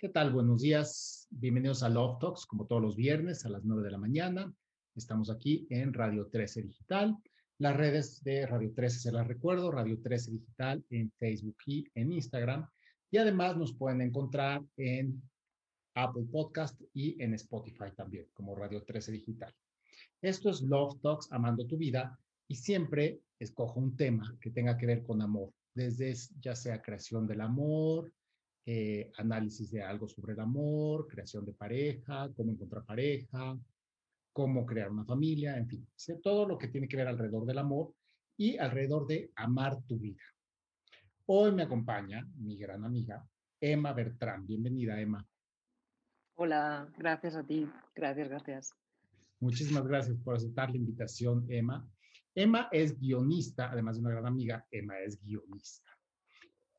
¿Qué tal? Buenos días. Bienvenidos a Love Talks, como todos los viernes a las 9 de la mañana. Estamos aquí en Radio 13 Digital. Las redes de Radio 13 se las recuerdo, Radio 13 Digital en Facebook y en Instagram. Y además nos pueden encontrar en Apple Podcast y en Spotify también, como Radio 13 Digital. Esto es Love Talks, Amando tu Vida, y siempre escojo un tema que tenga que ver con amor, desde ya sea creación del amor, eh, análisis de algo sobre el amor, creación de pareja, cómo encontrar pareja, cómo crear una familia, en fin, todo lo que tiene que ver alrededor del amor y alrededor de amar tu vida. Hoy me acompaña mi gran amiga Emma Bertrán. Bienvenida, Emma. Hola, gracias a ti. Gracias, gracias. Muchísimas gracias por aceptar la invitación, Emma. Emma es guionista, además de una gran amiga, Emma es guionista.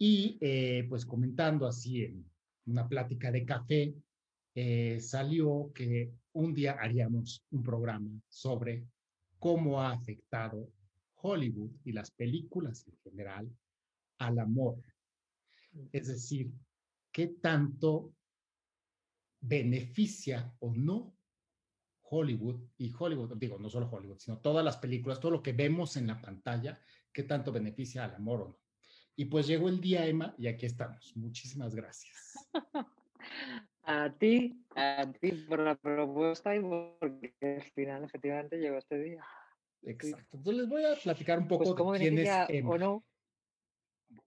Y eh, pues comentando así en una plática de café, eh, salió que un día haríamos un programa sobre cómo ha afectado Hollywood y las películas en general al amor. Es decir, qué tanto beneficia o no Hollywood y Hollywood, digo, no solo Hollywood, sino todas las películas, todo lo que vemos en la pantalla, qué tanto beneficia al amor o no. Y pues llegó el día, Emma, y aquí estamos. Muchísimas gracias. A ti, a ti por la propuesta y porque al final efectivamente llegó este día. Exacto. Entonces les voy a platicar un poco pues, de quién es Emma. O no.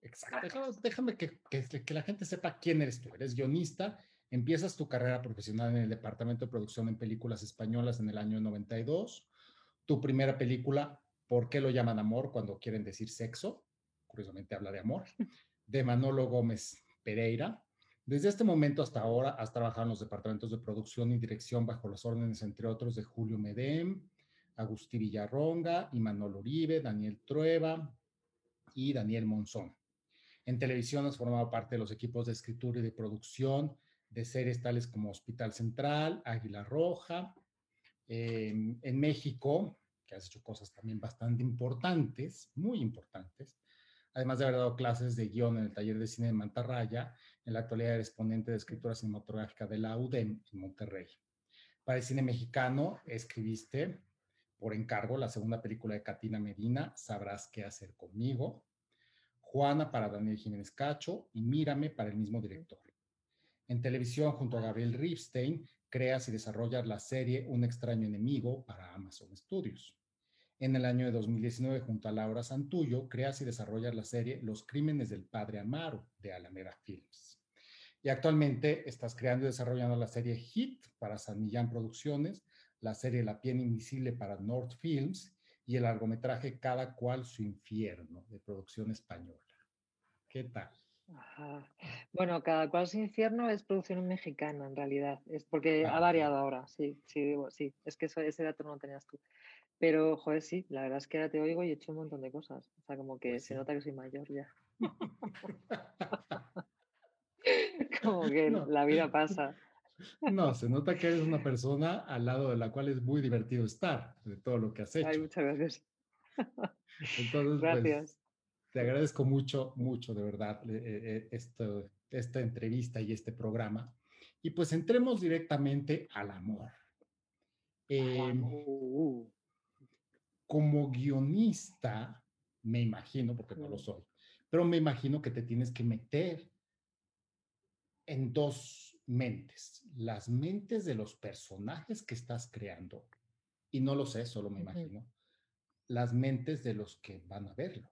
Exacto. Déjame que, que, la gente sepa quién eres tú. Eres guionista, empiezas tu carrera profesional en el departamento de producción en películas españolas en el año 92. Tu primera película, ¿Por qué lo llaman amor cuando quieren decir sexo? Curiosamente habla de amor, de Manolo Gómez Pereira. Desde este momento hasta ahora has trabajado en los departamentos de producción y dirección bajo las órdenes, entre otros, de Julio Medem, Agustín Villarronga, y Manolo Uribe, Daniel Trueba y Daniel Monzón. En televisión has formado parte de los equipos de escritura y de producción de series tales como Hospital Central, Águila Roja. en México, que has hecho cosas también bastante importantes, muy importantes, además de haber dado clases de guion en el taller de cine de Mantarraya, en la actualidad eres ponente de escritura cinematográfica de la UDEM en Monterrey. Para el cine mexicano escribiste por encargo la segunda película de Katina Medina, Sabrás qué hacer conmigo, Juana para Daniel Jiménez Cacho y Mírame para el mismo director. En televisión, junto a Gabriel Ripstein, creas y desarrollas la serie Un extraño enemigo para Amazon Studios. En el año de 2019, junto a Laura Santullo, creas y desarrollas la serie Los Crímenes del Padre Amaro de Alameda Films. Y actualmente estás creando y desarrollando la serie Hit para San Millán Producciones, la serie La piel invisible para North Films y el largometraje Cada cual su infierno de producción española. ¿Qué tal? Bueno, cada cual su infierno es producción mexicana en realidad, es porque ha variado ahora, sí, sí, digo, sí, es que ese dato no lo tenías tú. Pero, joder, sí, la verdad es que ahora te oigo y he hecho un montón de cosas. O sea, como que pues se nota que soy mayor ya. como que la vida pasa. No, se nota que eres una persona al lado de la cual es muy divertido estar, de todo lo que has hecho. Ay, muchas gracias. Entonces, pues, gracias. te agradezco mucho, mucho, de verdad, eh, eh, esto, esta entrevista y este programa. Y pues entremos directamente al amor. Eh, como guionista, me imagino, porque no lo soy, pero me imagino que te tienes que meter en dos mentes, las mentes de los personajes que estás creando, y no lo sé, solo me imagino, las mentes de los que van a verlo,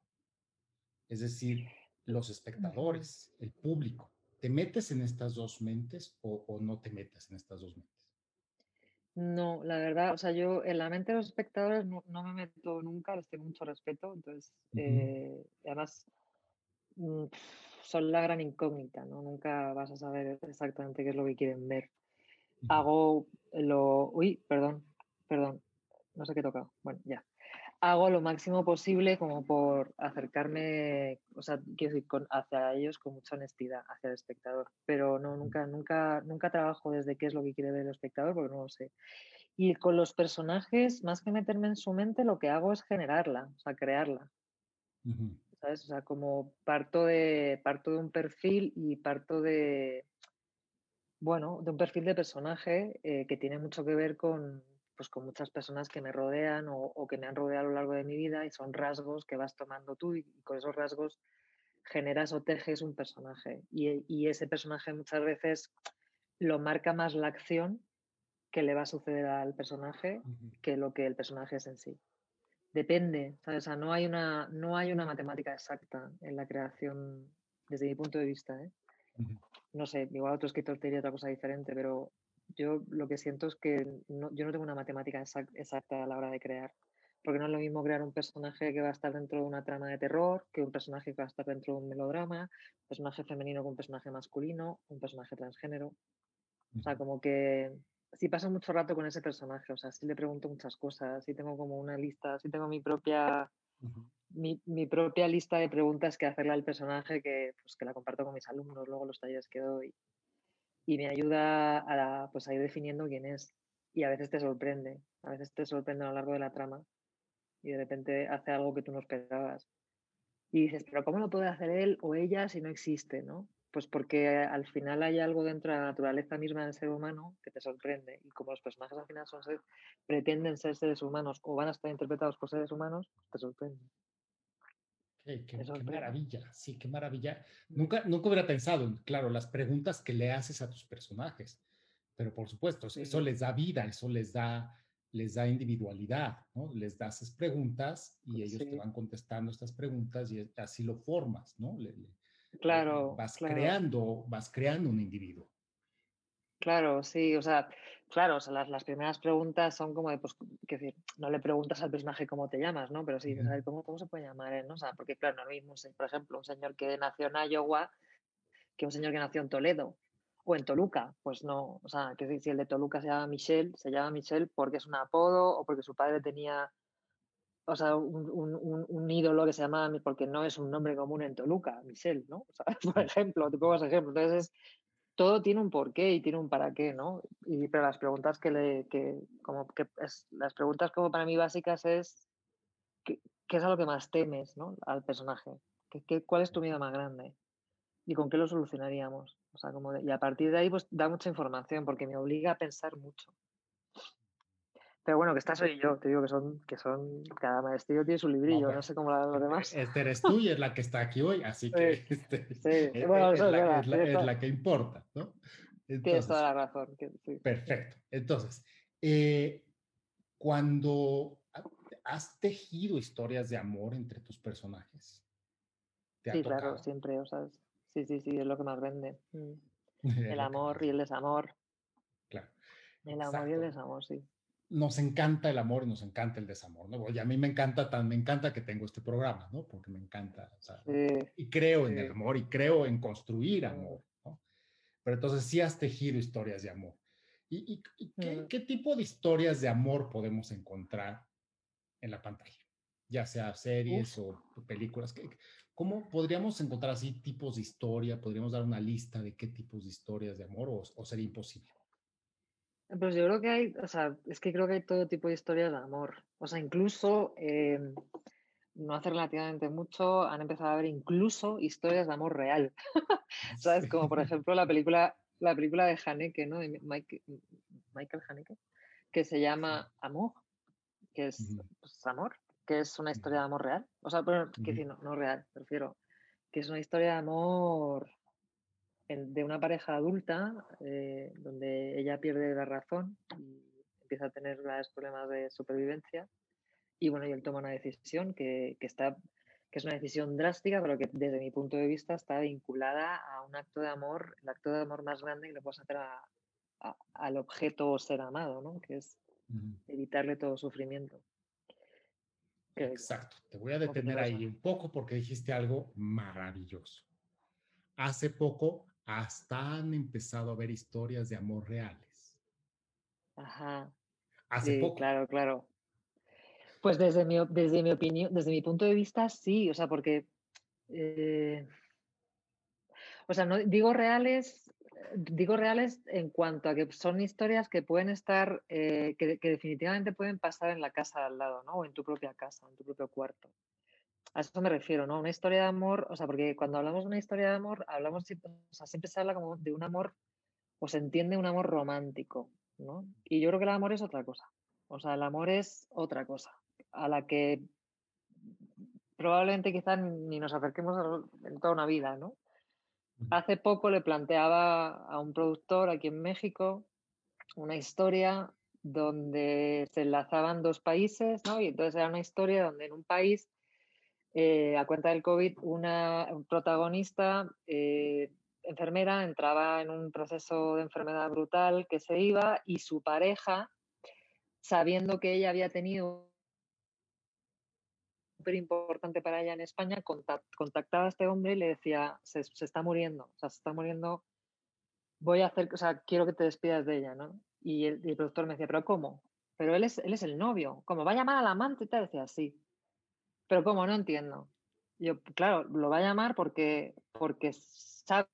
es decir, los espectadores, el público. ¿Te metes en estas dos mentes o, o no te metes en estas dos mentes? No, la verdad, o sea, yo en la mente de los espectadores no, me meto nunca, les tengo mucho respeto, entonces, eh, además, mm, son la gran incógnita, ¿no? Nunca vas a saber exactamente qué es lo que quieren ver. Hago lo... Uy, perdón, perdón, no sé qué he tocado. Bueno, ya hago lo máximo posible como por acercarme, o sea, quiero decir, con, hacia ellos con mucha honestidad, hacia el espectador. Pero no, nunca, nunca, nunca trabajo desde qué es lo que quiere ver el espectador, porque no lo sé. Y con los personajes, más que meterme en su mente, lo que hago es generarla, o sea, crearla. ¿Sabes? O sea, como parto de, parto de un perfil y parto de, bueno, de un perfil de personaje eh, que tiene mucho que ver con, pues, con muchas personas que me rodean o, que me han rodeado a lo largo de mi vida y son rasgos que vas tomando tú y, con esos rasgos generas o tejes un personaje. Y, y, ese personaje muchas veces lo marca más la acción que le va a suceder al personaje que lo que el personaje es en sí. Depende, O sea, no hay una, no hay una matemática exacta en la creación desde mi punto de vista. ¿eh? No sé, igual otro escritor te diría otra cosa diferente, pero yo lo que siento es que yo no tengo una matemática exacta a la hora de crear. Porque no es lo mismo crear un personaje que va a estar dentro de una trama de terror que un personaje que va a estar dentro de un melodrama, un personaje femenino con un personaje masculino, un personaje transgénero. O sea, como que sí paso mucho rato con ese personaje, o sea, sí le pregunto muchas cosas, sí tengo como una lista, sí tengo mi propia, mi, mi, propia lista de preguntas que hacerle al personaje que, pues, que la comparto con mis alumnos, luego los talleres que doy y me ayuda a, pues, a ir definiendo quién es. Y a veces te sorprende, a veces te sorprende a lo largo de la trama y de repente hace algo que tú no esperabas. Y dices, pero ¿cómo lo puede hacer él o ella si no existe? ¿no? Pues porque al final hay algo dentro de la naturaleza misma del ser humano que te sorprende. Y como los personajes al final pretenden ser seres humanos o van a estar interpretados por seres humanos, te sorprende. Qué, maravilla, sí, qué maravilla. Nunca, nunca hubiera pensado en, claro, las preguntas que le haces a tus personajes, pero por supuesto, eso les da vida, eso les da, les da individualidad, ¿no? Les das preguntas y ellos te van contestando estas preguntas y así lo formas, ¿no? Le, claro. Vas creando, vas creando un individuo. Claro, sí, o sea, claro, o sea, las, las, primeras preguntas son como de, pues, que decir, no le preguntas al personaje cómo te llamas, ¿no? Pero sí, ¿cómo, ¿cómo, se puede llamar él, no? O sea, porque claro, no es lo mismo, por ejemplo, un señor que nació en Iowa que un señor que nació en Toledo o en Toluca, pues no, o sea, que si el de Toluca se llama Michelle, se llama Michelle porque es un apodo o porque su padre tenía, o sea, un, un, un ídolo que se llama, porque no es un nombre común en Toluca, Michelle, ¿no? O sea, por ejemplo, te pongo ese ejemplo. Entonces, todo tiene un porqué y tiene un para qué, ¿no? Y, pero las preguntas que le, que, como que es, las preguntas como para mí básicas es, ¿qué, es lo que más temes, ¿no? Al personaje? ¿Qué, qué, cuál es tu miedo más grande? ¿Y con qué lo solucionaríamos? O sea, como y a partir de ahí, pues da mucha información porque me obliga a pensar mucho. Pero bueno, que esta soy yo, te digo que son, que son, cada maestrillo tiene su librillo, no, sé cómo la los demás. Este eres tú y es la que está aquí hoy, así que este, es, la, que importa, ¿no? tienes toda la razón. Perfecto. Entonces, eh, cuando has tejido historias de amor entre tus personajes. sí, claro, siempre, o sea, sí, sí, sí, es lo que más vende. El amor y el desamor. Claro. El amor y el desamor, sí nos encanta el amor y nos encanta el desamor, ¿no? Y a mí me encanta, tan, me encanta que tengo este programa, ¿no? Porque me encanta, o sea, y creo en el amor y creo en construir amor, ¿no? Pero entonces sí has tejido historias de amor. ¿Y, qué, tipo de historias de amor podemos encontrar en la pantalla? Ya sea series o películas. ¿Cómo podríamos encontrar así tipos de historia? ¿Podríamos dar una lista de qué tipos de historias de amor o sería imposible? Pues yo creo que hay, o sea, es que creo que hay todo tipo de historias de amor. O sea, incluso, em, no hace relativamente mucho, han empezado a haber incluso historias de amor real. ¿Sabes? Como por ejemplo la película, la película de Haneke, ¿no? De Michael Haneke, que se llama Amor, que es pues, amor, que es una historia de amor real. O sea, bueno, que decir, no, no real, prefiero, que es una historia de amor de una pareja adulta eh, donde ella pierde la razón y empieza a tener graves problemas de supervivencia. Y bueno, y él toma una decisión que, que, está, que es una decisión drástica, pero que desde mi punto de vista está vinculada a un acto de amor, el acto de amor más grande que le puedes hacer a, al objeto o ser amado, ¿no? que es evitarle todo sufrimiento. Exacto. Te voy a detener ahí un poco porque dijiste algo maravilloso. Hace poco hasta han empezado a ver historias de amor reales. Ajá. Hace poco. Claro, claro. Pues desde mi, desde mi opinión, desde mi punto de vista, sí, o sea, porque, eh, o sea, no digo reales, digo reales en cuanto a que son historias que pueden estar, eh, que, que, definitivamente pueden pasar en la casa de al lado, ¿no? O en tu propia casa, en tu propio cuarto. A eso me refiero, ¿no? Una historia de amor, o sea, porque cuando hablamos de una historia de amor, hablamos, o sea, siempre se habla como de un amor o se entiende un amor romántico, ¿no? Y yo creo que el amor es otra cosa. O sea, el amor es otra cosa, a la que probablemente quizás ni nos acerquemos en toda una vida, ¿no? Hace poco le planteaba a un productor aquí en México una historia donde se enlazaban dos países, ¿no? Y entonces era una historia donde en un país, eh, a cuenta del COVID, una protagonista eh, enfermera entraba en un proceso de enfermedad brutal que se iba y su pareja, sabiendo que ella había tenido súper importante para ella en España, contactaba a este hombre y le decía, se, está muriendo, o sea, se está muriendo, voy a hacer, o sea, quiero que te despidas de ella, ¿no? Y el, productor me decía, ¿pero cómo? Pero él es, el novio, ¿cómo? ¿Va a llamar al amante? Y te decía, sí. ¿Pero cómo? No entiendo. yo, claro, lo va a llamar porque, porque sabe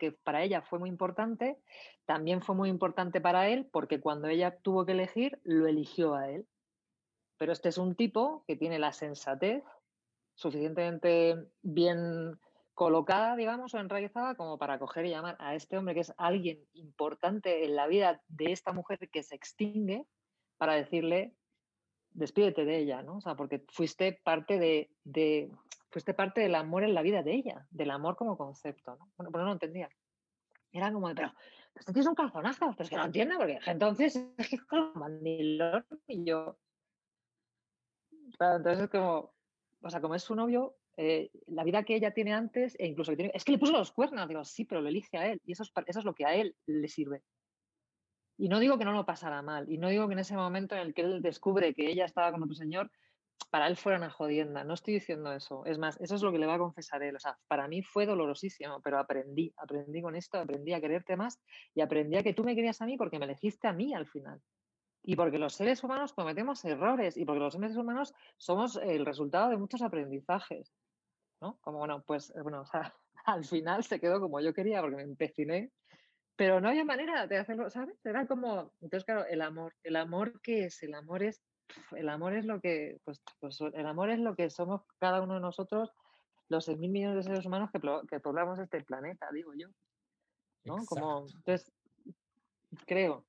que para ella fue muy importante, también fue muy importante para él porque cuando ella tuvo que elegir, lo eligió a él. Pero este es un tipo que tiene la sensatez suficientemente bien colocada, digamos, o enraizada como para coger y llamar a este hombre que es alguien importante en la vida de esta mujer que se extingue para decirle, despídete de ella, ¿no? O sea, porque fuiste parte de, de fuiste parte del amor en la vida de ella, del amor como concepto, ¿no? Bueno, pues no lo entendía. Era como, pero, esto tienes un calzonazo, pero es que no entiendo, porque entonces es que con mandilón y yo, entonces es como, o sea, como es su novio, eh, la vida que ella tiene antes, e incluso que tiene, es que le puso los cuernos, digo, sí, pero lo elige a él, y eso es, eso es lo que a él le sirve. Y no digo que no lo pasara mal, y no digo que en ese momento en el que él descubre que ella estaba con otro señor, para él fuera una jodienda, no estoy diciendo eso, es más, eso es lo que le va a confesar él, o sea, para mí fue dolorosísimo, pero aprendí, aprendí con esto, aprendí a quererte más y aprendí a que tú me querías a mí porque me elegiste a mí al final y porque los seres humanos cometemos errores y porque los seres humanos somos el resultado de muchos aprendizajes. ¿no? Como bueno, pues eh, bueno, o sea, al final se quedó como yo quería porque me empeciné, pero no había manera de hacerlo, ¿sabes? Era como, entonces claro, el amor, el amor qué es, el amor es, el amor es lo que, pues, pues el amor es lo que somos cada uno de nosotros, los 6.000 millones de seres humanos que, que poblamos este planeta, digo yo. ¿no? Como, entonces, creo,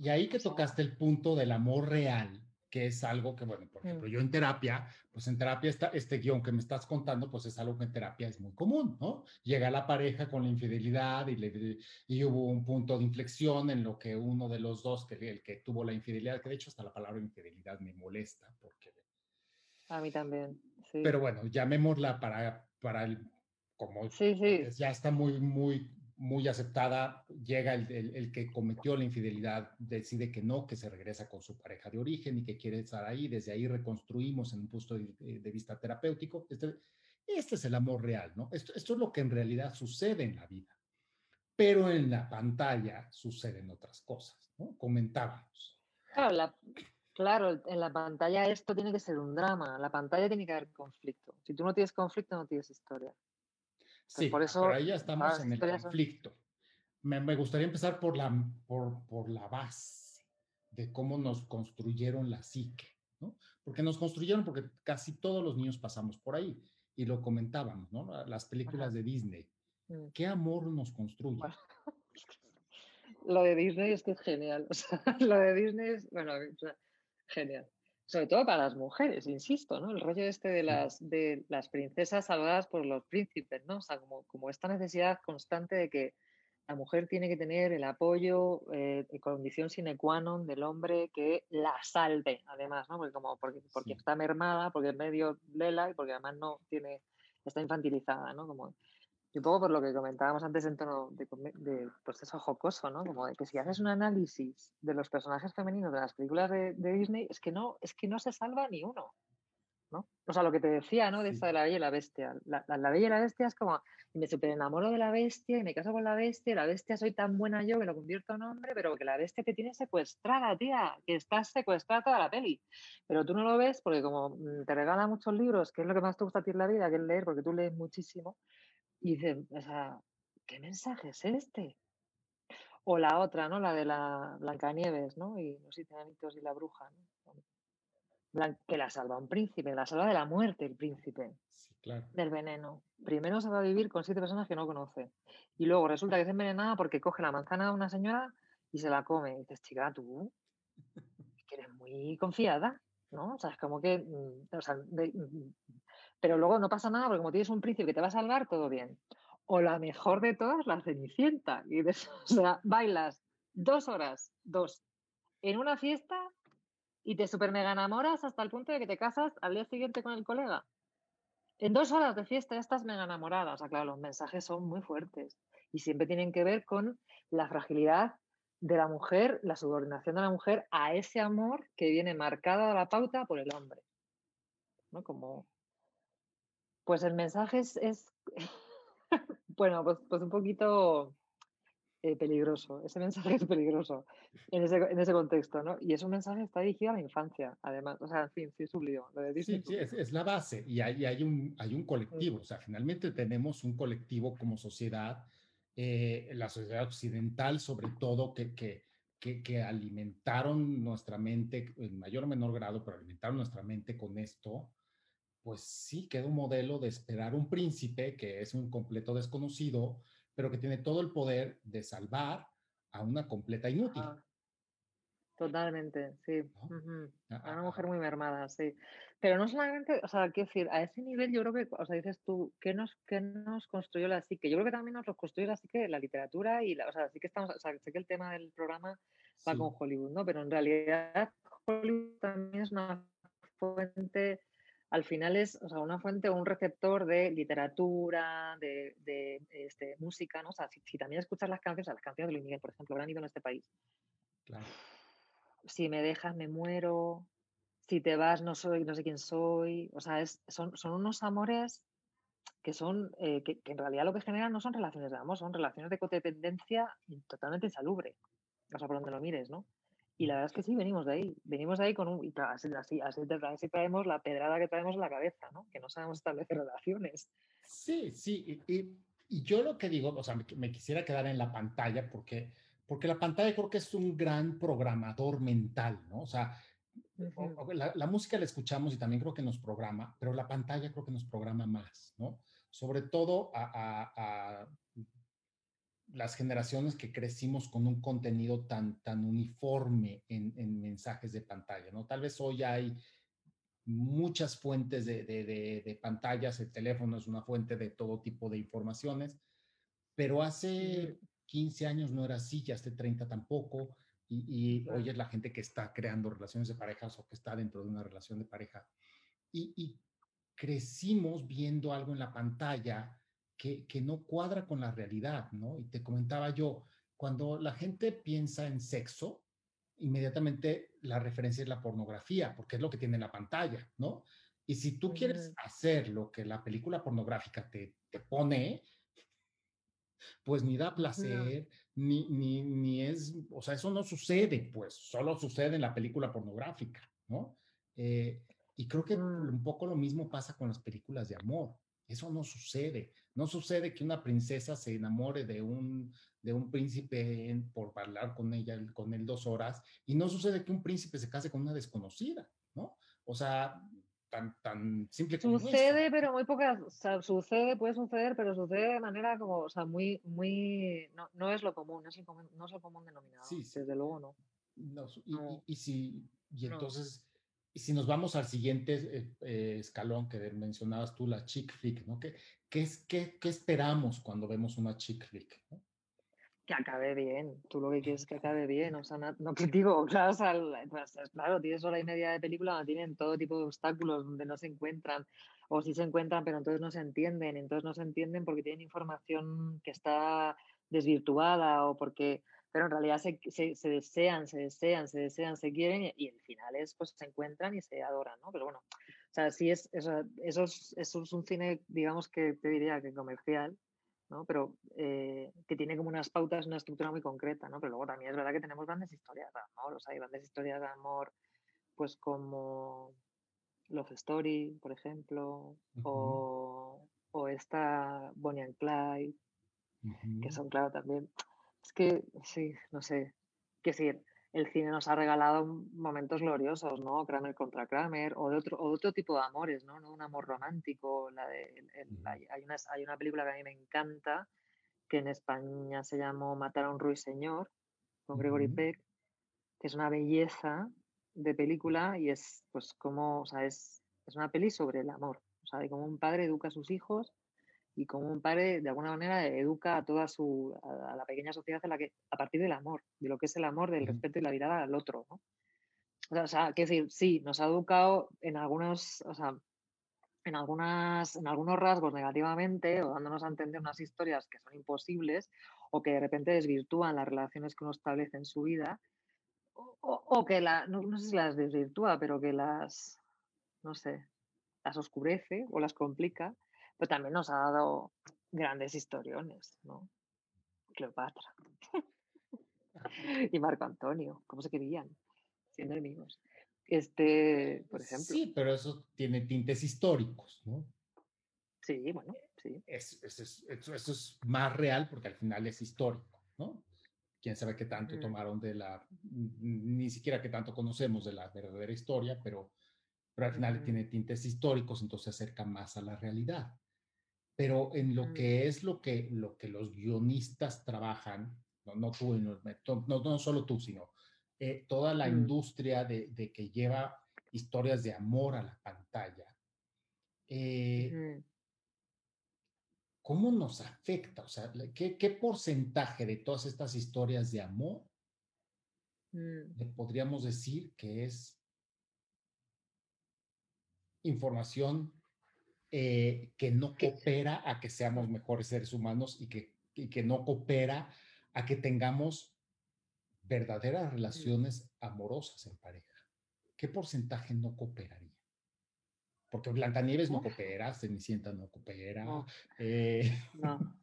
y ahí que tocaste el punto del amor real, que es algo que, bueno, por ejemplo, mm. yo en terapia, pues en terapia está, este guion que me estás contando, pues es algo que en terapia es muy común, ¿no? Llega la pareja con la infidelidad y, le, y hubo un punto de inflexión en lo que uno de los dos, que el que tuvo la infidelidad, que de hecho hasta la palabra infidelidad me molesta, porque... A mí también, sí. Pero bueno, llamémosla para, para el, como sí, sí. ya está muy, muy muy aceptada, llega el, que cometió la infidelidad, decide que no, que se regresa con su pareja de origen y que quiere estar ahí, desde ahí reconstruimos en un punto de, vista terapéutico. Este, este, es el amor real, ¿no? Esto, esto es lo que en realidad sucede en la vida, pero en la pantalla suceden otras cosas, ¿no? Comentábamos. Claro, claro, en la pantalla esto tiene que ser un drama, la pantalla tiene que haber conflicto. Si tú no tienes conflicto, no tienes historia. Sí, por eso, pero ahí ya estamos en el conflicto. Me, me, gustaría empezar por la, por, por la base de cómo nos construyeron la psique, ¿no? Porque nos construyeron porque casi todos los niños pasamos por ahí y lo comentábamos, ¿no? Las películas de Disney. Mm. ¿Qué amor nos construye? lo de Disney es que es genial. O sea, lo de Disney es, bueno, genial sobre todo para las mujeres, insisto, ¿no? El rollo este de las, de las princesas salvadas por los príncipes, ¿no? O sea, como, como esta necesidad constante de que la mujer tiene que tener el apoyo, eh, condición sine qua non del hombre que la salve, además, ¿no? Porque, como, porque, porque está mermada, porque es medio lela y porque además no tiene, está infantilizada, ¿no? Como, y un poco por lo que comentábamos antes en tono de, de pues eso jocoso, ¿no? Como de que si haces un análisis de los personajes femeninos de las películas de, Disney, es que no, es que no se salva ni uno. ¿no? O sea, lo que te decía, ¿no? De esta de la bella y la bestia. La, la, bella y la bestia es como, me super enamoro de la bestia y me caso con la bestia, y la bestia soy tan buena yo que lo convierto en hombre, pero que la bestia te tiene secuestrada, tía, que estás secuestrada toda la peli. Pero tú no lo ves porque como mm, te regala muchos libros, que es lo que más te gusta a ti en la vida, que es leer, porque tú lees muchísimo, y dice, o sea, ¿qué mensaje es este? O la otra, ¿no? La de la Blancanieves, ¿no? Y los siete anitos y la bruja, ¿no? que la salva un príncipe, la salva de la muerte el príncipe, del veneno. Primero se va a vivir con siete personas que no conoce. Y luego resulta que es envenenada porque coge la manzana de una señora y se la come. Y dices, chica, tú, que eres muy confiada, ¿no? O sea, es como que. Mm, mm, pero luego no pasa nada porque como tienes un príncipe que te va a salvar, todo bien. O la mejor de todas, la cenicienta. Y o sea, bailas dos horas, dos, en una fiesta y te super mega enamoras hasta el punto de que te casas al día siguiente con el colega. En dos horas de fiesta ya estás mega enamorada. O sea, claro, los mensajes son muy fuertes y siempre tienen que ver con la fragilidad de la mujer, la subordinación de la mujer a ese amor que viene marcado a la pauta por el hombre. ¿No? Como. Pues el mensaje es. bueno, pues, pues un poquito eh, peligroso. Ese mensaje es peligroso en ese, en ese, contexto, ¿no? Y es un mensaje que está dirigido a la infancia, además. O sea, en fin, sí es un lío. sí, sí es, la base y hay, hay, un, hay un colectivo. O sea, finalmente tenemos un colectivo como sociedad, eh, la sociedad occidental sobre todo, que, que, que, que alimentaron nuestra mente en mayor o menor grado, pero alimentaron nuestra mente con esto pues sí, queda un modelo de esperar un príncipe que es un completo desconocido, pero que tiene todo el poder de salvar a una completa inútil. Totalmente, sí. A una mujer muy mermada, sí. Pero no solamente, o sea, quiero decir, a ese nivel yo creo que, o sea, dices tú, ¿qué nos, qué nos construyó la psique? Yo creo que también nos lo construyó la psique la literatura y, la, o sea, sí que estamos, o sea, sé que el tema del programa va con Hollywood, ¿no? Pero en realidad Hollywood también es una fuente al final es o sea, una fuente o un receptor de literatura, de, este, música, ¿no? O sea, si, también escuchas las canciones, las canciones de Luis Miguel, por ejemplo, han ido en este país. Claro. Si me dejas, me muero. Si te vas, no soy, no sé quién soy. O sea, es, son, son unos amores que son, eh, que, en realidad lo que generan no son relaciones de amor, son relaciones de codependencia totalmente insalubre. O sea, por donde lo mires, ¿no? Y la verdad es que sí, venimos de ahí. Venimos de ahí con un. Y así, así, así, traemos la pedrada que traemos en la cabeza, ¿no? Que no sabemos establecer relaciones. Sí, sí. Y, y, yo lo que digo, o sea, me, quisiera quedar en la pantalla porque, porque la pantalla creo que es un gran programador mental, ¿no? O sea, la, la, música la escuchamos y también creo que nos programa, pero la pantalla creo que nos programa más, ¿no? Sobre todo a, a las generaciones que crecimos con un contenido tan, tan uniforme en, en mensajes de pantalla, ¿no? Tal vez hoy hay muchas fuentes de, de, de, pantallas, el teléfono es una fuente de todo tipo de informaciones, pero hace 15 años no era así, ya hace 30 tampoco, y, y hoy es la gente que está creando relaciones de parejas o que está dentro de una relación de pareja. Y, y crecimos viendo algo en la pantalla que, no cuadra con la realidad, ¿no? Y te comentaba yo, cuando la gente piensa en sexo, inmediatamente la referencia es la pornografía, porque es lo que tiene la pantalla, ¿no? Y si tú quieres hacer lo que la película pornográfica te, te pone, pues ni da placer, ni, ni, ni, es, o sea, eso no sucede, pues solo sucede en la película pornográfica, ¿no? Eh, y creo que mm. un poco lo mismo pasa con las películas de amor. Eso no sucede. No sucede que una princesa se enamore de un, de un príncipe por hablar con ella, con él dos horas, y no sucede que un príncipe se case con una desconocida, ¿no? O sea, tan, tan simple como Sucede, pero muy pocas, o sea, sucede, puede suceder, pero sucede de manera como, o sea, muy, muy, no, no es lo común, no es, el no es el común denominador, sí, desde luego no. no y, y, si, y entonces y si nos vamos al siguiente eh, eh, escalón que mencionabas tú, la chick flick, ¿no? ¿Qué, qué, es, qué, qué esperamos cuando vemos una chick flick? Que acabe bien, tú lo que quieres es que acabe bien, o sea, no, que digo, claro, o sea, claro, tienes hora y media de película tienen todo tipo de obstáculos donde no se encuentran, o sí se encuentran, pero entonces no se entienden, entonces no se entienden porque tienen información que está desvirtuada o porque pero en realidad se, se, desean, se desean, se desean, se quieren y, el final es, pues se encuentran y se adoran, ¿no? Pero bueno, o sea, sí es, eso, eso, es, eso es un cine, digamos que te diría que comercial, ¿no? Pero eh, que tiene como unas pautas, una estructura muy concreta, ¿no? Pero luego también es verdad que tenemos grandes historias de amor, o sea, hay grandes historias de amor, pues como Love Story, por ejemplo, o, o esta Bonnie and Clyde, que son, claro, también es que, sí, no sé. qué decir, el cine nos ha regalado momentos gloriosos, ¿no? Kramer contra Kramer, o de otro, o otro tipo de amores, ¿no? Un amor romántico. La de, hay, una, hay una película que a mí me encanta, que en España se llamó Matar a un ruiseñor, con Gregory Peck, que es una belleza de película y es, pues, como, o sea, es, es una peli sobre el amor, o sea, de cómo un padre educa a sus hijos y como un padre de alguna manera educa a toda su a, la pequeña sociedad en la que a partir del amor de lo que es el amor del respeto y la mirada al otro ¿no? o sea quiero decir sí nos ha educado en algunos o sea en algunas en algunos rasgos negativamente o dándonos a entender unas historias que son imposibles o que de repente desvirtúan las relaciones que uno establece en su vida o, o, que la no, no sé si las desvirtúa pero que las no sé las oscurece o las complica pero también nos ha dado grandes historiones, ¿no? Cleopatra y Marco Antonio, ¿cómo se querían? Siendo enemigos. Este, por ejemplo. Sí, pero eso tiene tintes históricos, ¿no? Sí, bueno, sí. Es, eso, es más real porque al final es histórico, ¿no? Quién sabe qué tanto mm. tomaron de la, ni siquiera qué tanto conocemos de la verdadera historia, pero, pero al final tiene tintes históricos, entonces se acerca más a la realidad pero en lo que es lo que, lo que los guionistas trabajan, no, no tú, no, no, solo tú, sino eh, toda la industria de, de, que lleva historias de amor a la pantalla, eh, ¿cómo nos afecta? O sea, ¿qué, ¿qué, porcentaje de todas estas historias de amor mm. podríamos decir que es información eh, que no coopera a que seamos mejores seres humanos y que, que no coopera a que tengamos verdaderas relaciones amorosas en pareja. ¿Qué porcentaje no cooperaría? Porque Blancanieves no coopera, Cenicienta no coopera. No. Eh,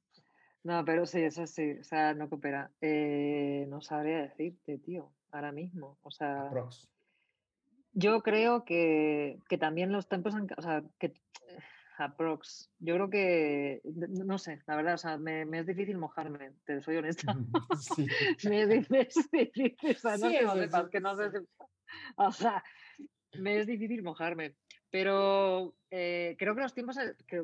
no. pero sí, eso sí, o sea, no coopera. Eh, no sabría decirte, tío, ahora mismo. O sea, yo creo que, que también los tiempos o sea, que aprox. Yo creo que, no sé, la verdad, o sea, me, es difícil mojarme, te soy honesta. me es difícil, o sea, no sé, que no sé O sea, me es difícil mojarme. Pero eh, creo que los tiempos, eh, que,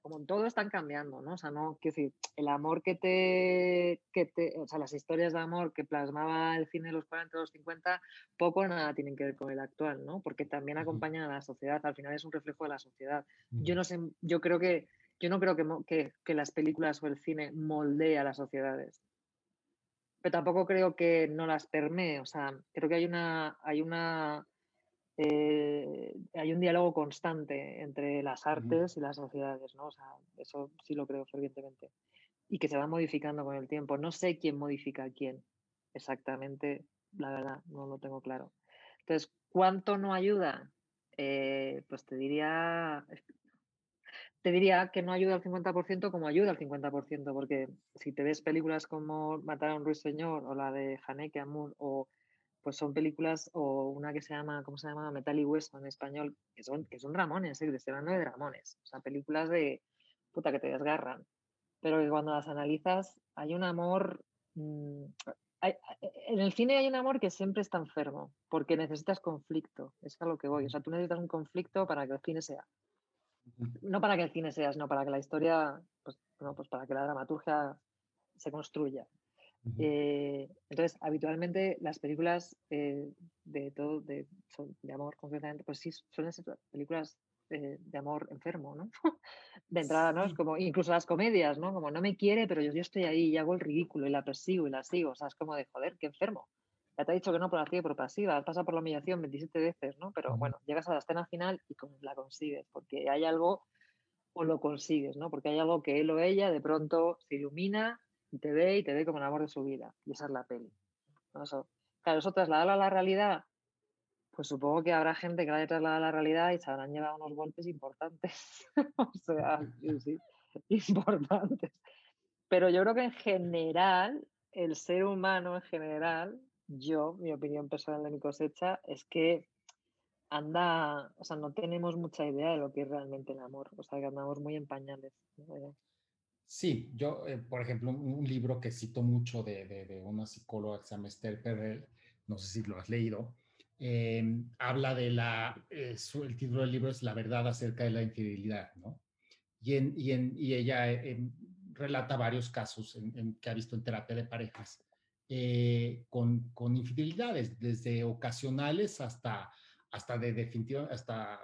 como en todo, están cambiando, ¿no? O sea, no, quiero decir, el amor que te, que te, o sea, las historias de amor que plasmaba el cine de los 40 los 50, poco o nada tienen que ver con el actual, ¿no? Porque también acompañan a la sociedad, al final es un reflejo de la sociedad. Yo no sé, yo creo que, yo no creo que, que, que las películas o el cine moldee a las sociedades pero tampoco creo que no las permee. O sea, creo que hay una, hay una eh, hay un diálogo constante entre las artes y las sociedades, ¿no? O sea, eso sí lo creo fervientemente. Y que se va modificando con el tiempo. No sé quién modifica a quién exactamente, la verdad, no lo tengo claro. Entonces, ¿cuánto no ayuda? Eh, pues te diría, te diría que no ayuda al 50% como ayuda al 50%, porque si te ves películas como Matar a un ruiseñor o la de Haneke Amun o pues son películas o una que se llama, ¿cómo se llama? Metal y Hueso en español, que son, que son Ramones, ¿eh? estoy hablando de Ramones, o sea, películas de puta que te desgarran, pero que cuando las analizas hay un amor, mm, en el cine hay un amor que siempre está enfermo, porque necesitas conflicto, es a lo que voy, o sea, tú necesitas un conflicto para que el cine sea, no para que el cine sea, sino para que la historia, pues, no, pues para que la dramaturgia se construya. Eh, entonces, habitualmente las películas eh, de todo, de, de, amor concretamente, pues sí, suelen ser películas eh, de amor enfermo, ¿no? de entrada, ¿no? Es como, incluso las comedias, ¿no? Como no me quiere, pero yo, yo estoy ahí y hago el ridículo y la persigo y la sigo, o sea, es como de, joder, qué enfermo. Ya te ha dicho que no por activa y por pasiva, pasa por la humillación 27 veces, ¿no? Pero bueno, llegas a la escena final y la consigues, porque hay algo o lo consigues, ¿no? Porque hay algo que él o ella de pronto se ilumina y te ve y te ve como el amor de su vida. Y esa es la peli. Eso, claro, eso trasladarlo a la realidad, pues supongo que habrá gente que la haya trasladado a la realidad y se habrán llevado unos golpes importantes. o sea, sí, importantes. Pero yo creo que en general, el ser humano en general, yo, mi opinión personal de mi cosecha, es que anda, o sea, no tenemos mucha idea de lo que es realmente el amor. O sea, que andamos muy en pañales. Sí, yo, eh, por ejemplo, un, libro que cito mucho de, de, una psicóloga que se Perel, no sé si lo has leído, em, habla de la, eh, el título del libro es La verdad acerca de la infidelidad, ¿no? Y, en, y, en, y ella em, relata varios casos que ha visto en terapia de parejas eh, con, con, infidelidades, desde ocasionales hasta, hasta, de definitiva, hasta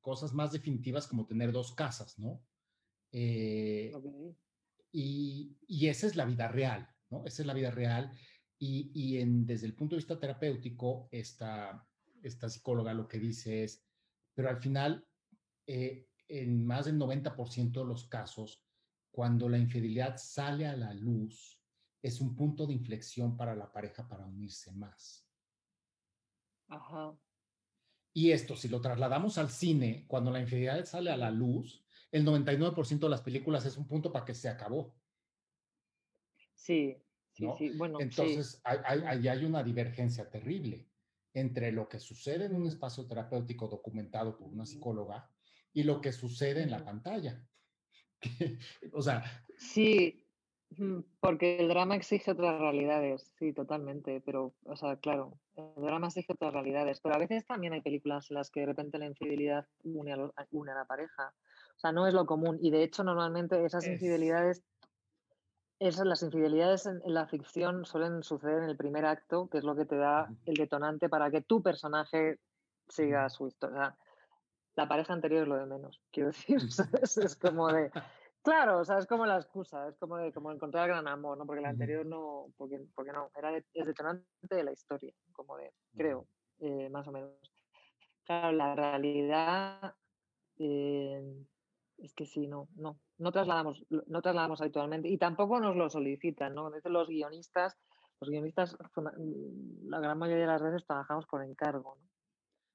cosas más definitivas como tener dos casas, ¿no? Eh, y, y, esa es la vida real, ¿no? Esa es la vida real. Y, y en, desde el punto de vista terapéutico, esta, esta psicóloga lo que dice es, pero al final, eh, en más del 90% de los casos, cuando la infidelidad sale a la luz, es un punto de inflexión para la pareja para unirse más. Ajá. Y esto, si lo trasladamos al cine, cuando la infidelidad sale a la luz, el 99% de las películas es un punto para que se acabó. Sí, sí, sí. Bueno, Entonces, ahí hay, una divergencia terrible entre lo que sucede en un espacio terapéutico documentado por una psicóloga y lo que sucede en la pantalla. o sea. Sí, porque el drama exige otras realidades, sí, totalmente, pero, o sea, claro, el drama exige otras realidades, pero a veces también hay películas en las que de repente la infidelidad une a, une a la pareja. O sea, no es lo común y de hecho normalmente esas infidelidades, esas, las infidelidades en, la ficción suelen suceder en el primer acto, que es lo que te da el detonante para que tu personaje siga su historia. la pareja anterior es lo de menos, quiero decir, es como de Claro, o sea, es como la excusa, es como, de, como encontrar el gran amor, ¿no? Porque el anterior no, porque, porque no, era de, es detonante de la historia, como de, creo, eh, más o menos. Claro, la realidad eh, es que sí, no, no, no trasladamos, no trasladamos habitualmente y tampoco nos lo solicitan, ¿no? Desde los guionistas, los guionistas, la gran mayoría de las veces trabajamos por encargo, ¿no?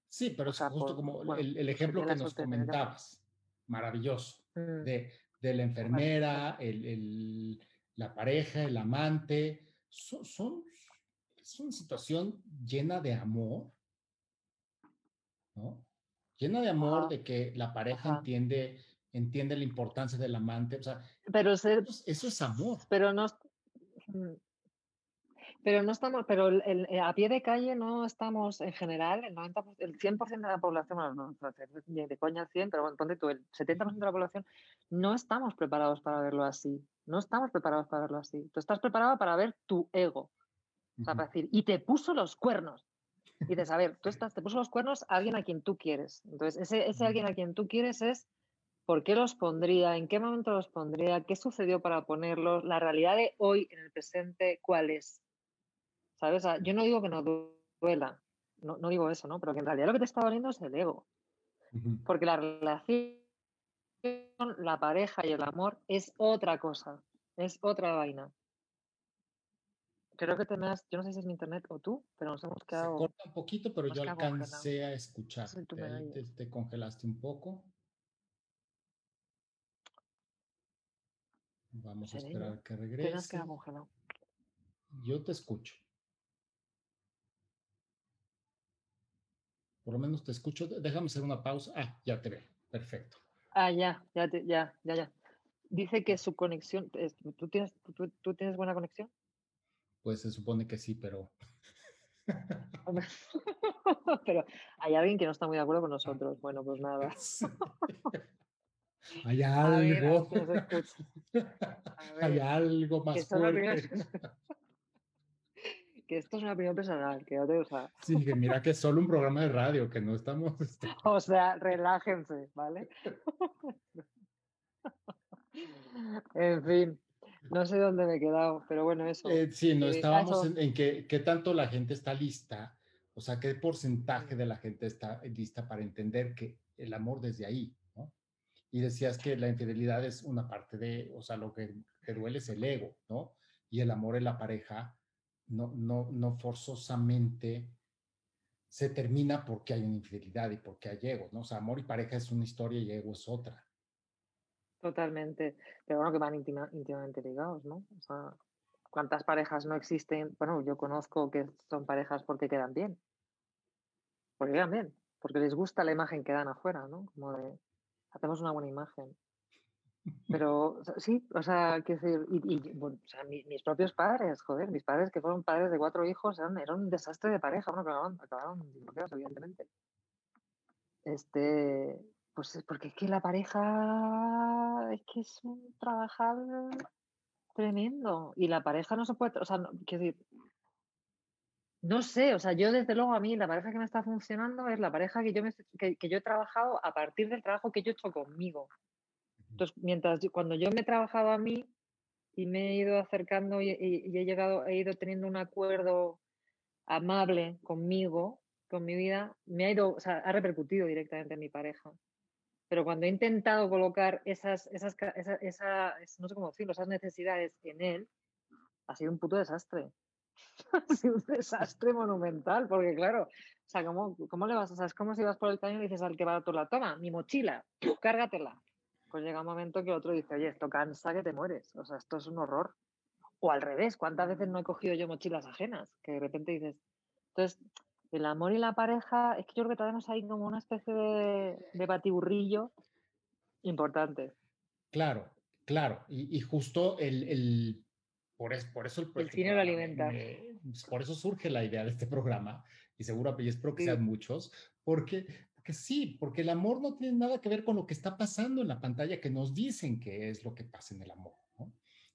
Sí, pero es justo como el, ejemplo que nos comentabas, maravilloso, mm. de de la enfermera, el, la pareja, el amante, son, son, es una situación llena de amor, ¿no? Llena de amor, de que la pareja entiende, entiende la importancia del amante, o sea, pero eso, eso es amor. Pero no, pero no estamos, pero el, eh, a pie de calle no estamos en general, el, 90, el 100% de la población, bueno, no, de coña el 100, pero bueno, ponte tú, el 70% de la población, no estamos preparados para verlo así. No estamos preparados para verlo así. Tú estás preparado para ver tu ego. O sea, para decir, y te puso los cuernos. Y dices, a ver, tú estás, te puso los cuernos a alguien a quien tú quieres. Entonces, ese, ese alguien a quien tú quieres es por qué los pondría, en qué momento los pondría, qué sucedió para ponerlos, la realidad de hoy en el presente, cuál es. ¿Sabes? yo no digo que no duela, no, no, digo eso, ¿no? Pero que en realidad lo que te está doliendo es el ego. Porque la relación, la pareja y el amor es otra cosa, es otra vaina. Creo que tenés, yo no sé si es mi internet o tú, pero nos hemos quedado. Se corta un poquito, pero yo alcancé a escuchar. te, te, congelaste un poco. Vamos a esperar que regrese. Yo te escucho. Por lo menos te escucho. Déjame hacer una pausa. Ah, ya te veo. Perfecto. Ah, ya, ya, ya, ya, ya. Dice que su conexión, ¿tú tienes, tú, tienes buena conexión? Pues se supone que sí, pero... pero hay alguien que no está muy de acuerdo con nosotros. Bueno, pues nada. Hay algo. hay algo más fuerte que esto es una opinión personal, que o sea... Sí, que mira que es solo un programa de radio, que no estamos... Este o sea, relájense, ¿vale? en fin, no sé dónde me he quedado, pero bueno, eso. Eh, sí, no, eh, estábamos en, que, qué tanto la gente está lista, o sea, qué porcentaje de la gente está lista para entender que el amor desde ahí, ¿no? Y decías que la infidelidad es una parte de, o sea, lo que, duele es el ego, ¿no? Y el amor en la pareja no, no, no forzosamente se termina porque hay una infidelidad y porque hay ego, ¿no? O sea, amor y pareja es una historia y ego es otra. Totalmente, pero bueno, que van íntimamente ligados, ¿no? O sea, ¿cuántas parejas no existen? Bueno, yo conozco que son parejas porque quedan bien. Porque quedan bien, porque les gusta la imagen que dan afuera, ¿no? Como de, hacemos una buena imagen. Pero sí, o sea, que y, y mis propios padres, joder, mis padres que fueron padres de cuatro hijos, eran, eran un desastre de pareja, bueno, acabaron, acabaron divorciados, evidentemente. Este, pues porque es que la pareja es que es un trabajar tremendo. Y la pareja no se puede, o sea, no, quiero decir, no sé, o sea, yo desde luego a mí la pareja que me está funcionando es la pareja que yo, me, que, yo he trabajado a partir del trabajo que yo he hecho conmigo. Entonces, mientras cuando yo me he trabajado a mí y me he ido acercando y, he llegado, he ido teniendo un acuerdo amable conmigo, con mi vida, me ha ido, o sea, ha repercutido directamente en mi pareja. Pero cuando he intentado colocar esas, esas, no sé cómo decirlo, esas necesidades en él, ha sido un puto desastre. ha un desastre monumental, porque claro, o sea, ¿cómo, cómo le vas? O sea, es como si vas por el cañón y dices al que va a tu la toma, mi mochila, cárgatela. Pues llega un momento que otro dice, oye, esto cansa que te mueres. O sea, esto es un horror. O al revés, ¿cuántas veces no he cogido yo mochilas ajenas? Que de repente dices. Entonces, el amor y la pareja, es que yo creo que tenemos ahí como una especie de, de batiburrillo importante. Claro, claro. Y, justo el, por, por, eso el, cine lo alimenta. por eso surge la idea de este programa, y seguro y espero que sean muchos, porque, porque sí, porque el amor no tiene nada que ver con lo que está pasando en la pantalla que nos dicen que es lo que pasa en el amor.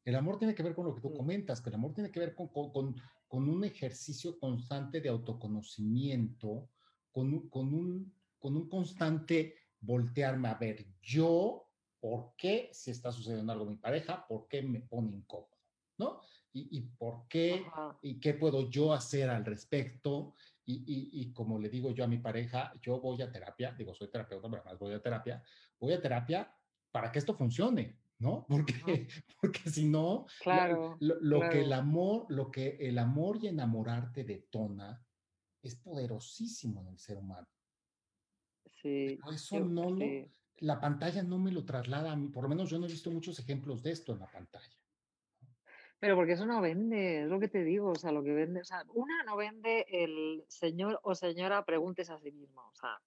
El amor tiene que ver con lo que tú mm. comentas, que el amor tiene que ver con, con, con un ejercicio constante de autoconocimiento, con con un, con un constante voltearme a ver yo, ¿por qué si está sucediendo algo en mi pareja? ¿Por qué me pone incómodo? ¿No? Y, y por qué, y qué puedo yo hacer al respecto. Y, y, y, como le digo yo a mi pareja, yo voy a terapia, digo, soy terapeuta, pero además voy a terapia, voy a terapia para que esto funcione, ¿no? Porque, porque si no, claro, lo, que el amor, lo que el amor y enamorarte detona es poderosísimo en el ser humano. Sí. eso no la pantalla no me lo traslada a mí, por lo menos yo no he visto muchos ejemplos de esto en la pantalla. Pero porque eso no vende, es lo que te digo, o sea, lo que vende, o sea, una no vende el señor o señora preguntes a sí mismo, o sea,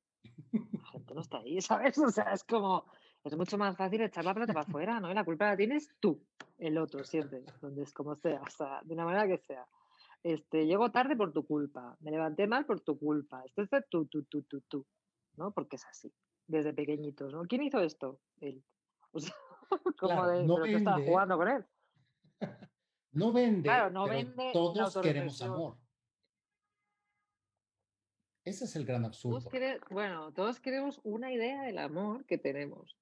la gente no está ahí, ¿sabes? O sea, es como, es mucho más fácil echar la pelota para afuera, ¿no? Y la culpa la tienes tú, el otro, siempre, donde es como sea, o sea, de una manera que sea. Este, llego tarde por tu culpa, me levanté mal por tu culpa, esto es tú, tú, tú, tú, tú, ¿no? Porque es así, desde pequeñitos, ¿no? ¿Quién hizo esto? Él. O sea, como de, no pero estaba jugando con él. No vende, claro, no vende todos queremos amor. Ese es el gran absurdo. bueno, todos queremos una idea del amor que tenemos.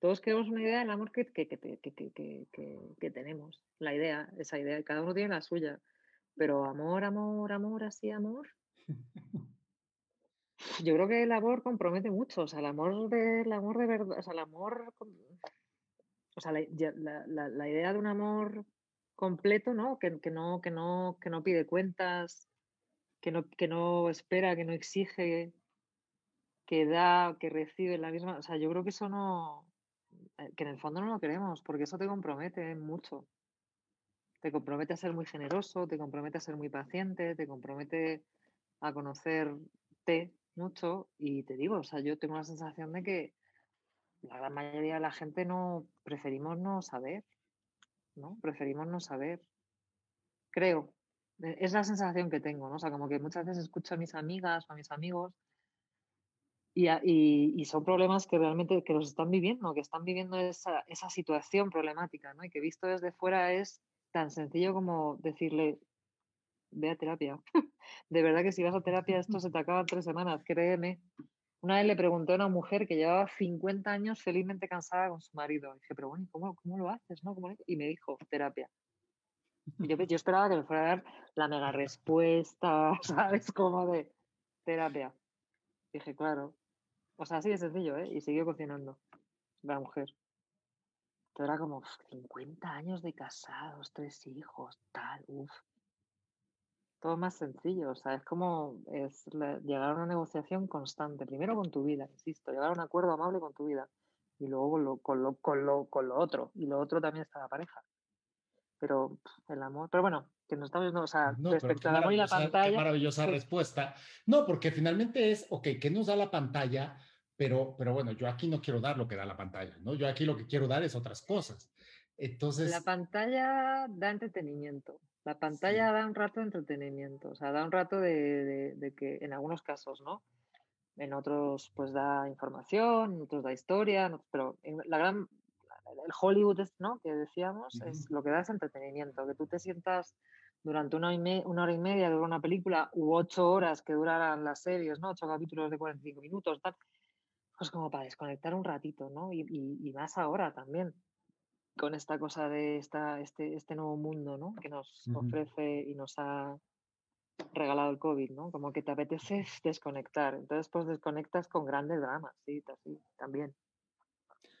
Todos queremos una idea del amor que, que, que, tenemos. La idea, esa idea. Cada uno tiene la suya. Pero amor, amor, amor, así, amor. Yo creo que el amor compromete mucho. O sea, el amor de, el amor de verdad. O sea, el amor. O sea, la, la, la, idea de un amor completo, ¿no? Que, no, que no, que no pide cuentas, que no, que no espera, que no exige, que da, que recibe la misma. O sea, yo creo que eso no. Eh, que en el fondo no lo queremos, porque eso te compromete mucho. Te compromete a ser muy generoso, te compromete a ser muy paciente, te compromete a conocerte mucho. Y te digo, o sea, yo tengo la sensación de que la gran mayoría de la gente no preferimos no saber, ¿no? Preferimos no saber. Creo, e, es la sensación que tengo, ¿no? O sea, como que muchas veces escucho a mis amigas o a mis amigos y, y, son problemas que realmente que los están viviendo, que están viviendo esa, esa situación problemática, ¿no? Y que visto desde fuera es tan sencillo como decirle, ve a terapia. de verdad que si vas a terapia esto se te acaba en tres semanas, créeme. Una vez le pregunté a una mujer que llevaba 50 años felizmente cansada con su marido. Y dije, pero bueno, ¿cómo, cómo lo haces? No? Y me dijo, terapia. Yo, yo, esperaba que me fuera a dar la mega respuesta, ¿sabes? Como de terapia. Dije, claro. O sea, así de sencillo, ¿eh? Y siguió cocinando la mujer. Pero era como 50 años de casados, tres hijos, tal, uff. Todo más sencillo, o sea, es como es llegar a una negociación constante, primero con tu vida, insisto, llegar a un acuerdo amable con tu vida y luego con lo, con lo, con lo, con lo otro, y lo otro también está la pareja pero el amor, pero bueno, que nos estamos viendo, o sea, respecto al amor y la pantalla. Qué maravillosa respuesta. No, porque finalmente es, ok, ¿qué nos da la pantalla? pero, pero bueno, yo aquí no quiero dar lo que da la pantalla, ¿no? Yo aquí lo que quiero dar es otras cosas. Entonces... La pantalla da entretenimiento. La pantalla da un rato de entretenimiento, o sea, da un rato de, de, que en algunos casos, ¿no? En otros, pues da información, en otros da historia, pero en la gran, el Hollywood, ¿no? Que decíamos, es lo que da es entretenimiento, que tú te sientas durante una, una hora y media de una película u ocho horas que duraran las series, ¿no? Ocho capítulos de 45 minutos, tal pues como para desconectar un ratito, ¿no? Y, y, más ahora también, con esta cosa de esta, este, este nuevo mundo, ¿no? Que nos ofrece y nos ha regalado el COVID, ¿no? Como que te apetece desconectar. Entonces, pues desconectas con grandes dramas, sí, también.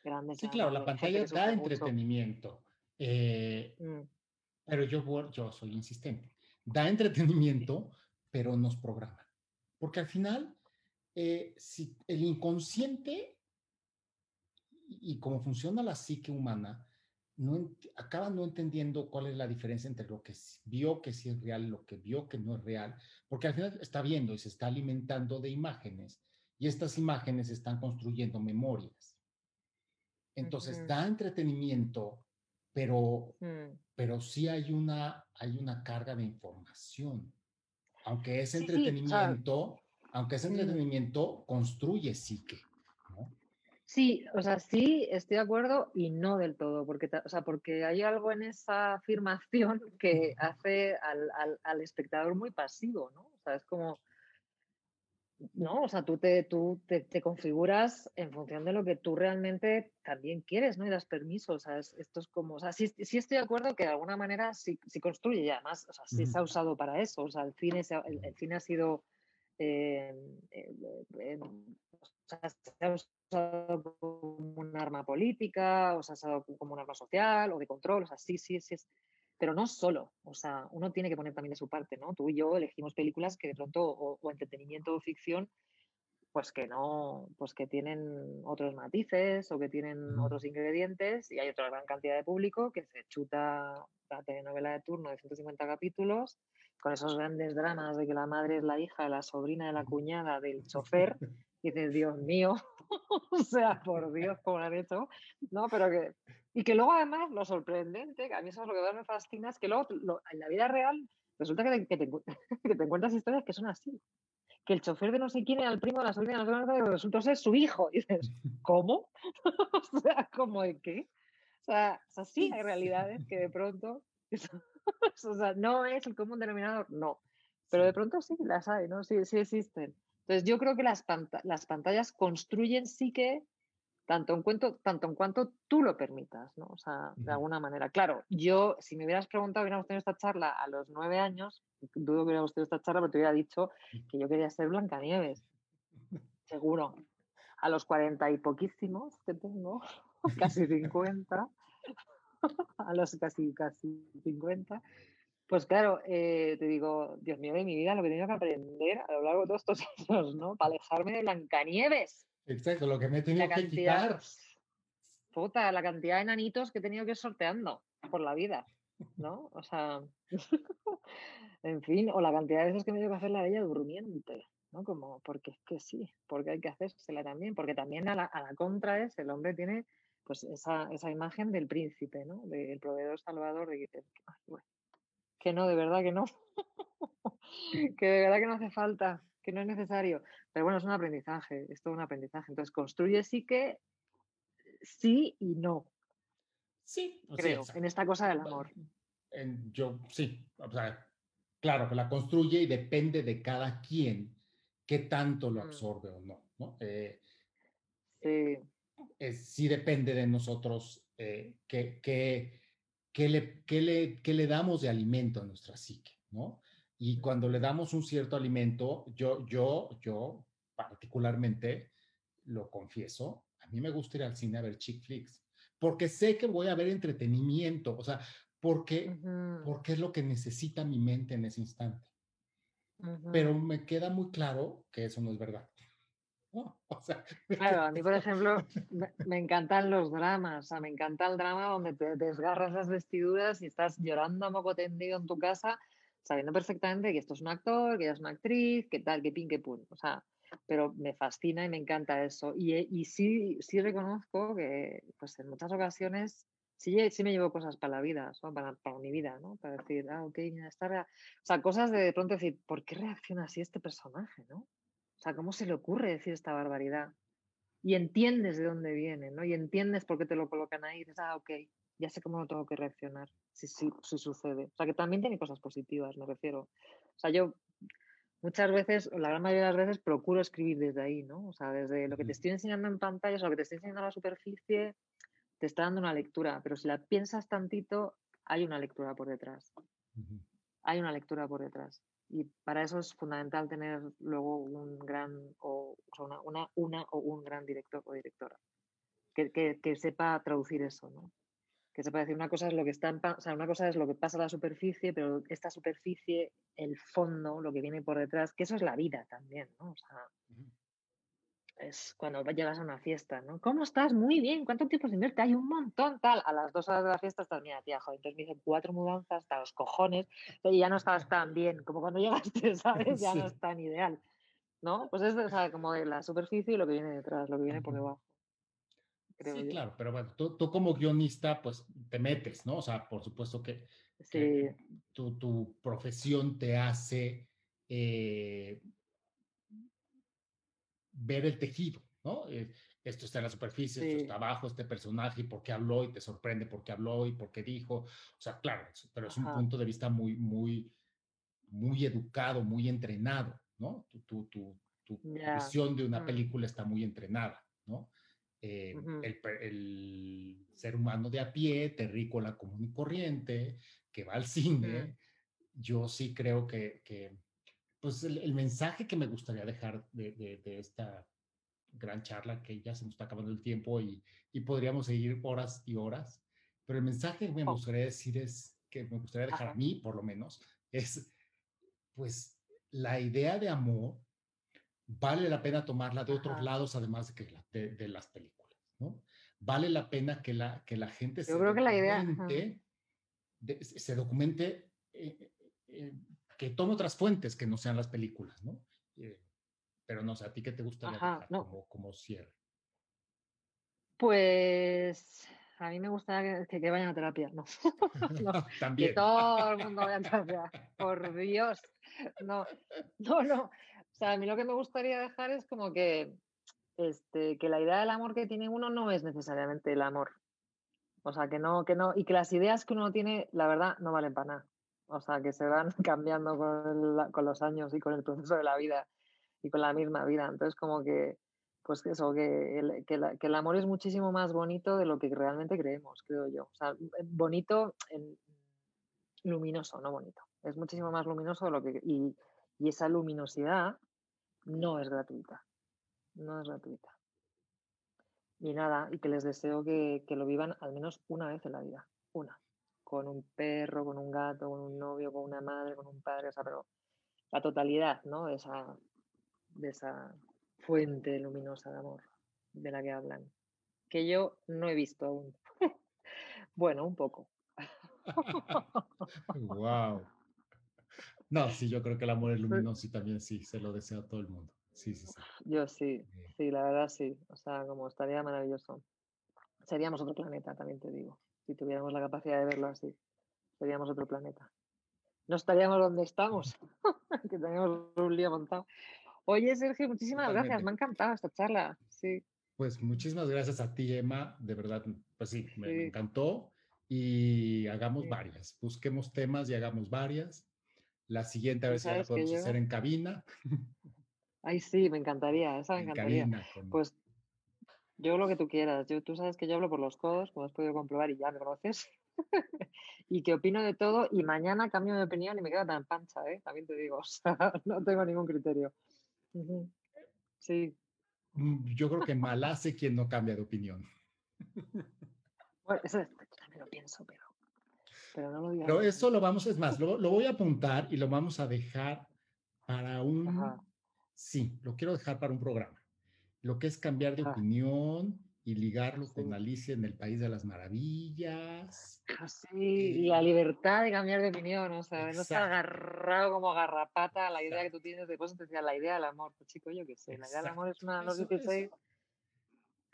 Grandes sí, claro, la pantalla da entretenimiento. Eh, mm. Pero yo, yo soy insistente. Da entretenimiento, pero nos programa. Porque al final eh, si el inconsciente y cómo funciona la psique humana, no acaba no entendiendo cuál es la diferencia entre lo que vio que sí es real lo que vio que no es real, porque al final está viendo y se está alimentando de imágenes y estas imágenes están construyendo memorias. Entonces da entretenimiento, pero, mm. pero sí hay una, hay una carga de información. Aunque es entretenimiento, aunque ese mm. entretenimiento construye psique. Sí, o sea, sí, estoy de acuerdo y no del todo, porque, o sea, porque hay algo en esa afirmación que hace al, al, espectador muy pasivo, ¿no? O sea, es como, no, o sea, tú, te, tú te, configuras en función de lo que tú realmente también quieres, ¿no? Y das permiso, o sea, esto es como, o sea, sí, sí, estoy de acuerdo que de alguna manera sí, sí construye y además, o sea, sí se ha usado para eso, o sea, el cine, el cine ha sido eh, eh, se ha usado como un arma política, o se ha usado como un arma social o de control, o sea, sí, sí, sí, es, pero no solo, o sea, uno tiene que poner también de su parte, ¿no? Tú y yo elegimos películas que de pronto, o, entretenimiento o ficción, pues que no, pues que tienen otros matices o que tienen otros ingredientes y hay otra gran cantidad de público que se chuta la telenovela de turno de 150 capítulos con esos grandes dramas de que la madre es la hija la sobrina de la cuñada del chofer, y dices, Dios mío, o sea, por Dios, cómo lo han hecho, ¿no? Pero que, y que luego además lo sorprendente, que a mí eso es lo que más me fascina, es que luego en la vida real resulta que te, que, te, que te, encuentras historias que son así. Que el chofer de no sé quién era el primo de la sobrina de la sobrina, resulta ser su hijo. Y dices, ¿cómo? o sea, ¿cómo de qué? O sea, o sea, sí hay realidades que de pronto o sea, no es el común denominador, no. Pero de pronto sí las hay, ¿no? Sí, sí existen. Entonces yo creo que las, las pantallas construyen sí que tanto en, cuanto, tanto en cuanto tú lo permitas, ¿no? O sea, de alguna manera. Claro, yo, si me hubieras preguntado, hubiéramos tenido esta charla a los nueve años, dudo que hubiéramos tenido esta charla, pero te hubiera dicho que yo quería ser Blancanieves. Seguro. A los cuarenta y poquísimos que tengo, casi cincuenta, a los casi, casi 50, pues claro, eh, te digo, Dios mío de mi vida, lo que he tenido que aprender a lo largo de todos estos años, ¿no? Para alejarme de Blancanieves. Exacto, lo que me he tenido que quitar. Puta, la cantidad de nanitos que he tenido que ir sorteando por la vida, ¿no? O sea, en fin, o la cantidad de veces que me he tenido que hacer la bella durmiente, ¿no? Como, porque es que sí, porque hay que hacérsela también, porque también a la, a la contra es, el hombre tiene pues esa, esa imagen del príncipe, ¿no? Del proveedor salvador, de que, que no, de verdad que no, que de verdad que no hace falta, que no es necesario. Pero bueno, es un aprendizaje, es todo un aprendizaje. Entonces construye sí que sí y no. Sí, creo, en esta cosa del amor. yo sí, o sea, claro que la construye y depende de cada quien qué tanto lo mm. absorbe o no, ¿no? Eh, sí sí depende de nosotros eh, qué, le, le, le, damos de alimento a nuestra psique, ¿no? Y cuando le damos un cierto alimento, yo, yo, yo particularmente, lo confieso, a mí me gusta ir al cine a ver chick flicks, porque sé que voy a ver entretenimiento, o sea, porque, porque es lo que necesita mi mente en ese instante. Pero me queda muy claro que eso no es verdad. Claro, a mí, por ejemplo, me, encantan los dramas, o sea, me encanta el drama donde te desgarras las vestiduras y estás llorando a moco tendido en tu casa, sabiendo perfectamente que esto es un actor, que ella es una actriz, que tal, que pin, que pun. O sea, pero me fascina y me encanta eso. Y, y sí, sí reconozco que pues en muchas ocasiones sí, sí me llevo cosas para la vida, para, para, mi vida, ¿no? Para decir, ah, ok, mira, está... O sea, cosas de, de pronto decir, ¿por qué reacciona así este personaje, no? O sea, ¿cómo se le ocurre decir esta barbaridad? Y entiendes de dónde viene, ¿no? Y entiendes por qué te lo colocan ahí y dices, ah, ok, ya sé cómo no tengo que reaccionar si, si, si sucede. O sea, que también tiene cosas positivas, me refiero. O sea, yo muchas veces, la gran mayoría de las veces, procuro escribir desde ahí, ¿no? O sea, desde lo que te estoy enseñando en pantalla, o lo que te estoy enseñando a la superficie, te está dando una lectura, pero si la piensas tantito, hay una lectura por detrás. Hay una lectura por detrás. Y para eso es fundamental tener luego un gran, o, una, una, una, o un gran director o directora que, que, que, sepa traducir eso, ¿no? Que sepa decir una cosa es lo que está en, o sea, una cosa es lo que pasa a la superficie, pero esta superficie, el fondo, lo que viene por detrás, que eso es la vida también, ¿no? O sea, es cuando llegas a una fiesta, ¿no? ¿Cómo estás? Muy bien, ¿cuánto tiempo se invierte? Hay un montón, tal. A las dos horas de la fiesta estás, mira, tía, joder, entonces me dicen cuatro mudanzas hasta los cojones y ya no estabas tan bien, como cuando llegaste, ¿sabes? Ya no es tan ideal, ¿no? Pues es o como de la superficie y lo que viene detrás, lo que viene por debajo. sí, claro, pero bueno, tú, tú, como guionista, pues te metes, ¿no? O sea, por supuesto que, sí. tu, tu, profesión te hace eh, ver el tejido, ¿no? Eh, esto está en la superficie, esto está abajo, este personaje, y por qué habló, y te sorprende por qué habló y por qué dijo. O sea, claro, pero es un punto de vista muy, muy, muy educado, muy entrenado, ¿no? Tu, tu, tu, tu visión de una mm. película está muy entrenada, ¿no? Eh, el, el, ser humano de a pie, terrícola común y corriente, que va al cine, yo sí creo que, que pues el, mensaje que me gustaría dejar de, de, esta gran charla, que ya se nos está acabando el tiempo y, y podríamos seguir horas y horas, pero el mensaje que me oh. gustaría decir es, que me gustaría dejar a mí, por lo menos, es, pues, la idea de amor vale la pena tomarla de otros lados, además de, que de, de, las películas, ¿no? Vale la pena que la, que la gente Yo se creo que la idea... se documente eh, eh, que tome otras fuentes que no sean las películas, ¿no? Eh, pero no sé, ¿a ti qué te gustaría dejar como, como, cierre? Pues a mí me gustaría que, que, vayan a terapia, no. También. Que todo el mundo vaya a terapia, por Dios. No, no, no. O sea, a mí lo que me gustaría dejar es como que, este, que la idea del amor que tiene uno no es necesariamente el amor. O sea, que no, que no, y que las ideas que uno tiene, la verdad, no valen para nada o sea, que se van cambiando con, con, los años y con el proceso de la vida y con la misma vida. Entonces, como que, pues eso, que el, que, el amor es muchísimo más bonito de lo que realmente creemos, creo yo. O sea, bonito, luminoso, no bonito. Es muchísimo más luminoso de lo que... Y, y esa luminosidad no es gratuita. No es gratuita. Y nada, y que les deseo que, que lo vivan al menos una vez en la vida. Una con un perro, con un gato, con un novio, con una madre, con un padre, o sea, pero la totalidad, ¿no? De esa, de esa fuente luminosa de amor de la que hablan, que yo no he visto aún. bueno, un poco. wow. No, sí, yo creo que el amor es luminoso y también sí, se lo desea a todo el mundo. Sí, sí, sí. Yo sí, sí, la verdad sí. O sea, como estaría maravilloso. Seríamos otro planeta, también te digo si tuviéramos la capacidad de verlo así. Seríamos otro planeta. No estaríamos donde estamos, que tenemos un lío montado. Oye, Sergio, muchísimas gracias. Me ha encantado esta charla. Sí. Pues muchísimas gracias a ti, Emma. De verdad, pues sí, me, encantó. Y hagamos varias. Busquemos temas y hagamos varias. La siguiente, a ver si la podemos hacer en cabina. Ay, sí, me encantaría. Esa me encantaría. Pues yo lo que tú quieras. Yo, tú sabes que yo hablo por los codos, como has podido comprobar y ya me conoces. y que opino de todo y mañana cambio de opinión y me quedo tan pancha, ¿eh? También te digo, o sea, no tengo ningún criterio. Sí. Mm, yo creo que mal hace quien no cambia de opinión. Bueno, eso también lo pienso, pero, pero no lo digo. Pero eso lo vamos, es más, lo, lo, voy a apuntar y lo vamos a dejar para un... Sí, lo quiero dejar para un programa lo que es cambiar de opinión y ligarlo con Alicia en el País de las Maravillas. Ah, sí, y la libertad de cambiar de opinión, o sea, no estar agarrado como garrapata a la idea que tú tienes, después te decía la idea del amor, pues chico, yo qué sé, la idea del amor es una de los 16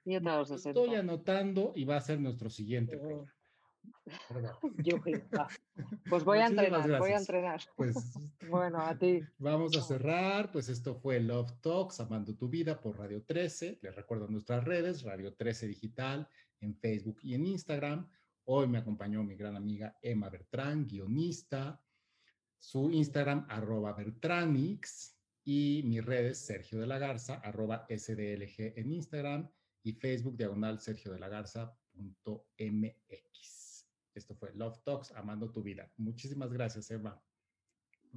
y otra de los 60. Estoy anotando y va a ser nuestro siguiente programa. Yo, pues voy a entrenar, voy a entrenar. Pues, bueno, a ti. Vamos a cerrar, pues esto fue Love Talks, Amando tu Vida por Radio 13. Les recuerdo nuestras redes, Radio 13 Digital, en Facebook y en Instagram. Hoy me acompañó mi gran amiga Emma Bertrán, guionista. Su Instagram, arroba Bertranix. Y mis redes, Sergio de la Garza, arroba SDLG en Instagram. Y Facebook, diagonal Sergio de la Garza.mx. Esto fue Love Talks, Amando tu Vida. Muchísimas gracias, Eva.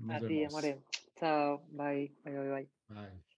A ti, amore. Chao. Bye. Bye, bye, bye. Bye.